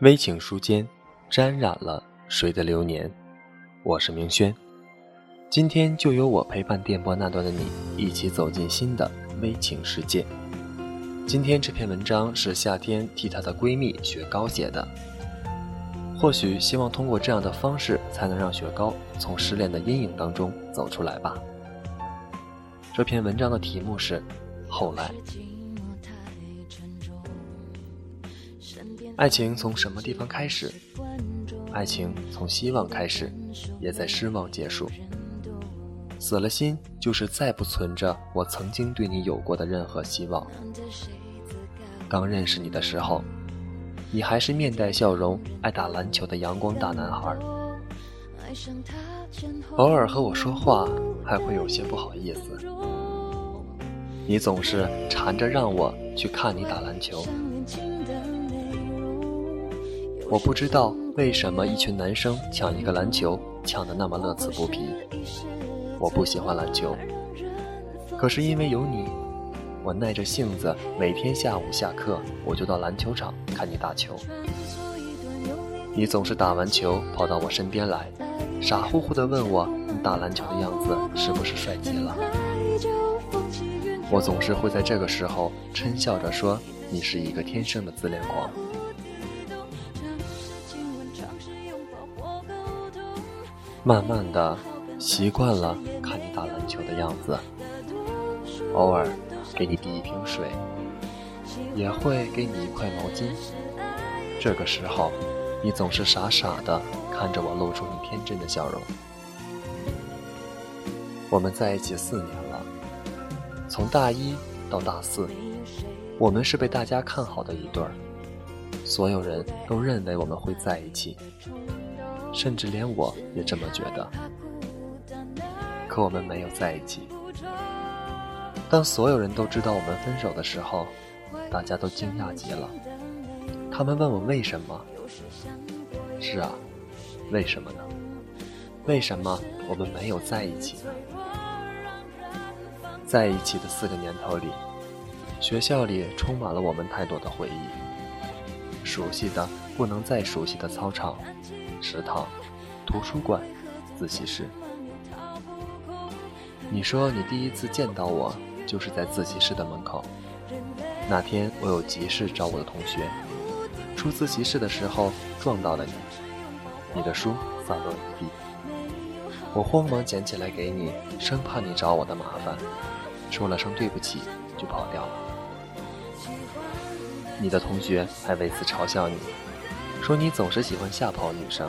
微情书间，沾染了谁的流年？我是明轩，今天就由我陪伴电波那端的你，一起走进新的微情世界。今天这篇文章是夏天替她的闺蜜雪糕写的，或许希望通过这样的方式，才能让雪糕从失恋的阴影当中走出来吧。这篇文章的题目是《后来》。爱情从什么地方开始？爱情从希望开始，也在失望结束。死了心，就是再不存着我曾经对你有过的任何希望。刚认识你的时候，你还是面带笑容、爱打篮球的阳光大男孩。偶尔和我说话，还会有些不好意思。你总是缠着让我去看你打篮球。我不知道为什么一群男生抢一个篮球抢得那么乐此不疲。我不喜欢篮球，可是因为有你，我耐着性子每天下午下课我就到篮球场看你打球。你总是打完球跑到我身边来，傻乎乎地问我你打篮球的样子是不是帅极了？我总是会在这个时候嗔笑着说你是一个天生的自恋狂。慢慢的，习惯了看你打篮球的样子，偶尔给你递一瓶水，也会给你一块毛巾。这个时候，你总是傻傻的看着我，露出你天真的笑容。我们在一起四年了，从大一到大四，我们是被大家看好的一对儿，所有人都认为我们会在一起。甚至连我也这么觉得，可我们没有在一起。当所有人都知道我们分手的时候，大家都惊讶极了。他们问我为什么？是啊，为什么呢？为什么我们没有在一起呢？在一起的四个年头里，学校里充满了我们太多的回忆，熟悉的不能再熟悉的操场。食堂、图书馆、自习室。你说你第一次见到我就是在自习室的门口。那天我有急事找我的同学，出自习室的时候撞到了你，你的书散落一地。我慌忙捡起来给你，生怕你找我的麻烦，说了声对不起就跑掉了。你的同学还为此嘲笑你。说你总是喜欢吓跑女生。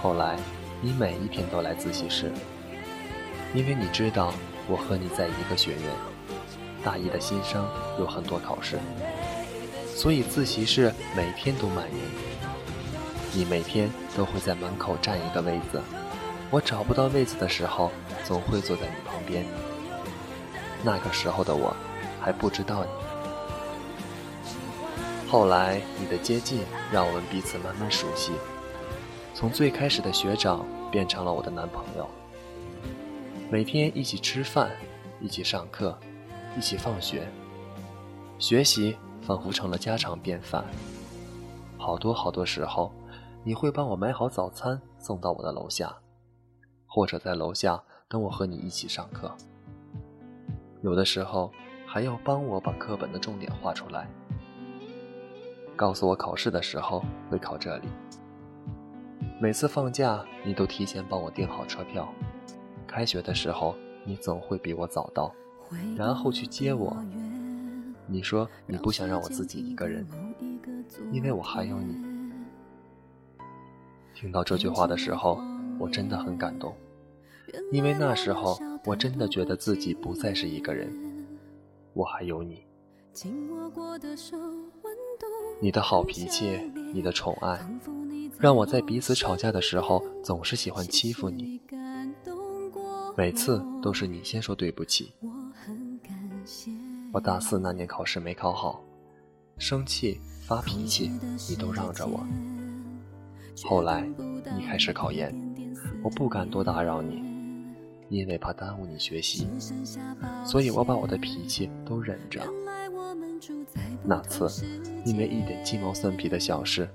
后来，你每一天都来自习室，因为你知道我和你在一个学院，大一的新生有很多考试，所以自习室每天都满人。你每天都会在门口占一个位子，我找不到位子的时候，总会坐在你旁边。那个时候的我，还不知道你。后来，你的接近让我们彼此慢慢熟悉，从最开始的学长变成了我的男朋友。每天一起吃饭，一起上课，一起放学，学习仿佛成了家常便饭。好多好多时候，你会帮我买好早餐送到我的楼下，或者在楼下等我和你一起上课。有的时候还要帮我把课本的重点画出来，告诉我考试的时候会考这里。每次放假，你都提前帮我订好车票；开学的时候，你总会比我早到，然后去接我。你说你不想让我自己一个人，因为我还有你。听到这句话的时候，我真的很感动，因为那时候我真的觉得自己不再是一个人，我还有你。你的好脾气，你的宠爱，让我在彼此吵架的时候总是喜欢欺负你，每次都是你先说对不起。我大四那年考试没考好，生气发脾气，你都让着我。后来你开始考研，我不敢多打扰你，因为怕耽误你学习，所以我把我的脾气都忍着。那次因为一点鸡毛蒜皮的小事，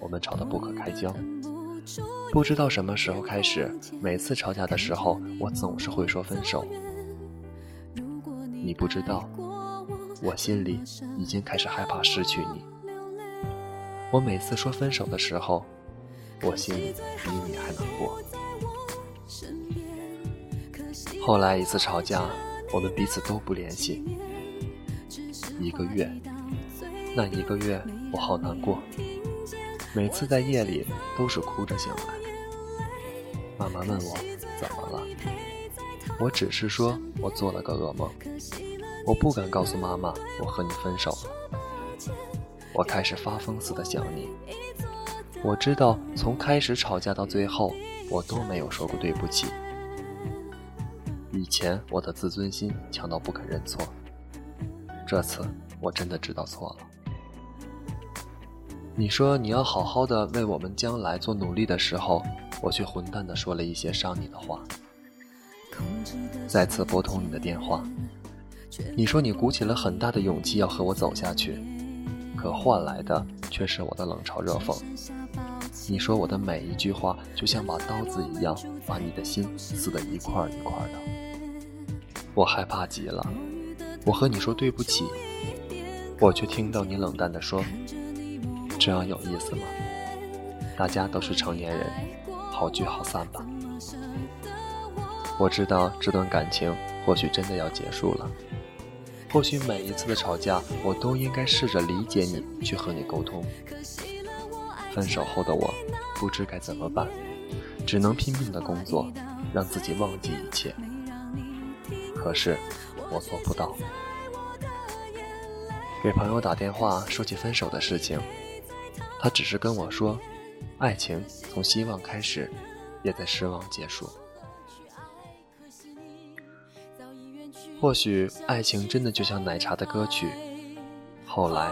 我们吵得不可开交。不知道什么时候开始，每次吵架的时候，我总是会说分手。你不知道，我心里已经开始害怕失去你。我每次说分手的时候，我心里比你还难过。后来一次吵架，我们彼此都不联系，一个月，那一个月我好难过，每次在夜里都是哭着醒来。妈妈问我怎么了。我只是说，我做了个噩梦，我不敢告诉妈妈我和你分手了。我开始发疯似的想你。我知道，从开始吵架到最后，我都没有说过对不起。以前我的自尊心强到不肯认错，这次我真的知道错了。你说你要好好的为我们将来做努力的时候，我却混蛋的说了一些伤你的话。再次拨通你的电话，你说你鼓起了很大的勇气要和我走下去，可换来的却是我的冷嘲热讽。你说我的每一句话就像把刀子一样，把你的心撕得一块一块的。我害怕极了，我和你说对不起，我却听到你冷淡的说：“这样有意思吗？大家都是成年人，好聚好散吧。”我知道这段感情或许真的要结束了，或许每一次的吵架，我都应该试着理解你，去和你沟通。分手后的我，不知该怎么办，只能拼命的工作，让自己忘记一切。可是我做不到。给朋友打电话说起分手的事情，他只是跟我说，爱情从希望开始，也在失望结束。或许爱情真的就像奶茶的歌曲，后来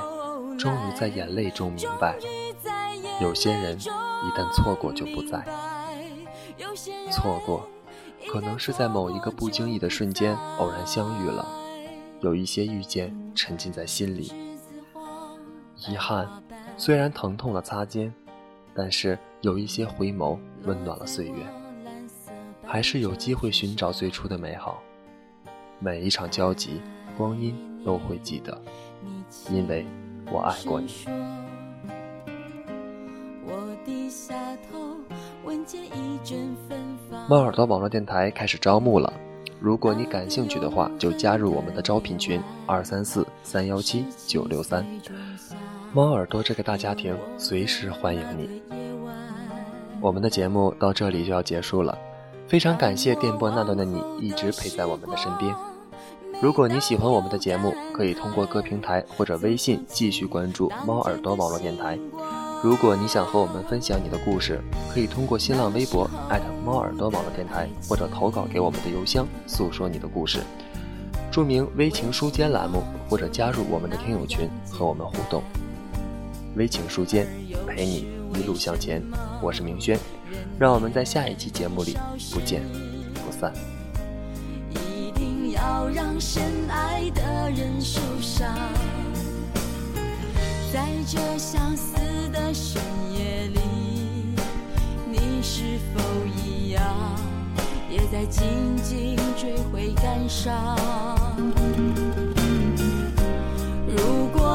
终于在眼泪中明白，有些人一旦错过就不在。错过，可能是在某一个不经意的瞬间偶然相遇了，有一些遇见沉浸在心里。遗憾，虽然疼痛了擦肩，但是有一些回眸温暖了岁月，还是有机会寻找最初的美好。每一场交集，光阴都会记得，因为我爱过你。猫耳朵网络电台开始招募了，如果你感兴趣的话，就加入我们的招聘群二三四三幺七九六三。猫耳朵这个大家庭随时欢迎你。我们的节目到这里就要结束了。非常感谢电波那端的你一直陪在我们的身边。如果你喜欢我们的节目，可以通过各平台或者微信继续关注猫耳朵网络电台。如果你想和我们分享你的故事，可以通过新浪微博猫耳朵网络电台，或者投稿给我们的邮箱，诉说你的故事，注明“微情书间”栏目，或者加入我们的听友群和我们互动。微情书间陪你一路向前，我是明轩。让我们在下一期节目里不见不散一定要让深爱的人受伤在这相似的深夜里你是否一样也在紧紧追回感伤。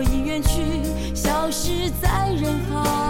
早已远去，消失在人海。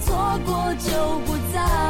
错过就不再